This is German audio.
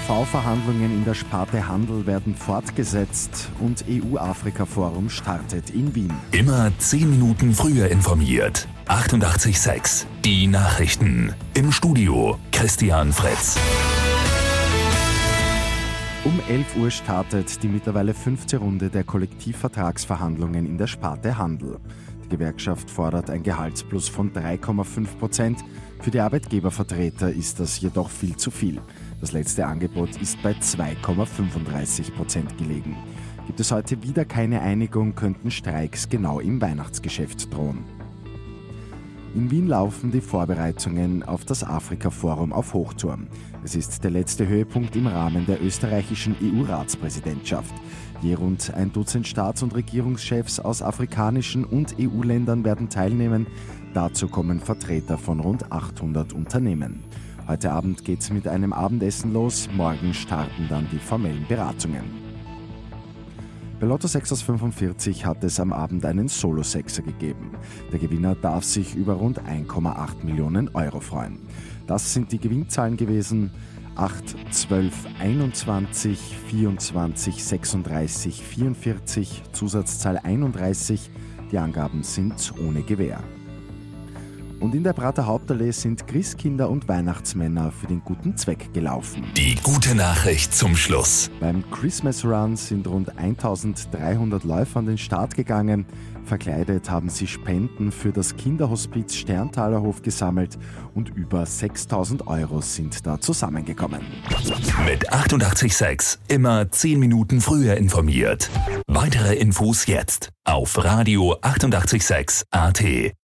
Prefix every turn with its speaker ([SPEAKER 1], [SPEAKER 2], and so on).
[SPEAKER 1] ÖV-Verhandlungen in der Sparte Handel werden fortgesetzt und EU-Afrika-Forum startet in Wien.
[SPEAKER 2] Immer 10 Minuten früher informiert. 88.6 Die Nachrichten. Im Studio Christian Fritz.
[SPEAKER 1] Um 11 Uhr startet die mittlerweile fünfte Runde der Kollektivvertragsverhandlungen in der Sparte Handel. Die Gewerkschaft fordert ein Gehaltsplus von 3,5 Prozent. Für die Arbeitgebervertreter ist das jedoch viel zu viel. Das letzte Angebot ist bei 2,35 Prozent gelegen. Gibt es heute wieder keine Einigung, könnten Streiks genau im Weihnachtsgeschäft drohen. In Wien laufen die Vorbereitungen auf das Afrika-Forum auf Hochturm. Es ist der letzte Höhepunkt im Rahmen der österreichischen EU-Ratspräsidentschaft. Je rund ein Dutzend Staats- und Regierungschefs aus afrikanischen und EU-Ländern werden teilnehmen. Dazu kommen Vertreter von rund 800 Unternehmen. Heute Abend geht es mit einem Abendessen los, morgen starten dann die formellen Beratungen. Bei Lotto 6 aus 45 hat es am Abend einen Solo-Sechser gegeben. Der Gewinner darf sich über rund 1,8 Millionen Euro freuen. Das sind die Gewinnzahlen gewesen. 8, 12, 21, 24, 36, 44, Zusatzzahl 31. Die Angaben sind ohne Gewähr. Und in der Prater Hauptallee sind Christkinder und Weihnachtsmänner für den guten Zweck gelaufen.
[SPEAKER 2] Die gute Nachricht zum Schluss.
[SPEAKER 1] Beim Christmas Run sind rund 1300 Läufer an den Start gegangen. Verkleidet haben sie Spenden für das Kinderhospiz Sterntalerhof gesammelt und über 6000 Euro sind da zusammengekommen.
[SPEAKER 2] Mit 886 immer 10 Minuten früher informiert. Weitere Infos jetzt auf Radio 886 AT.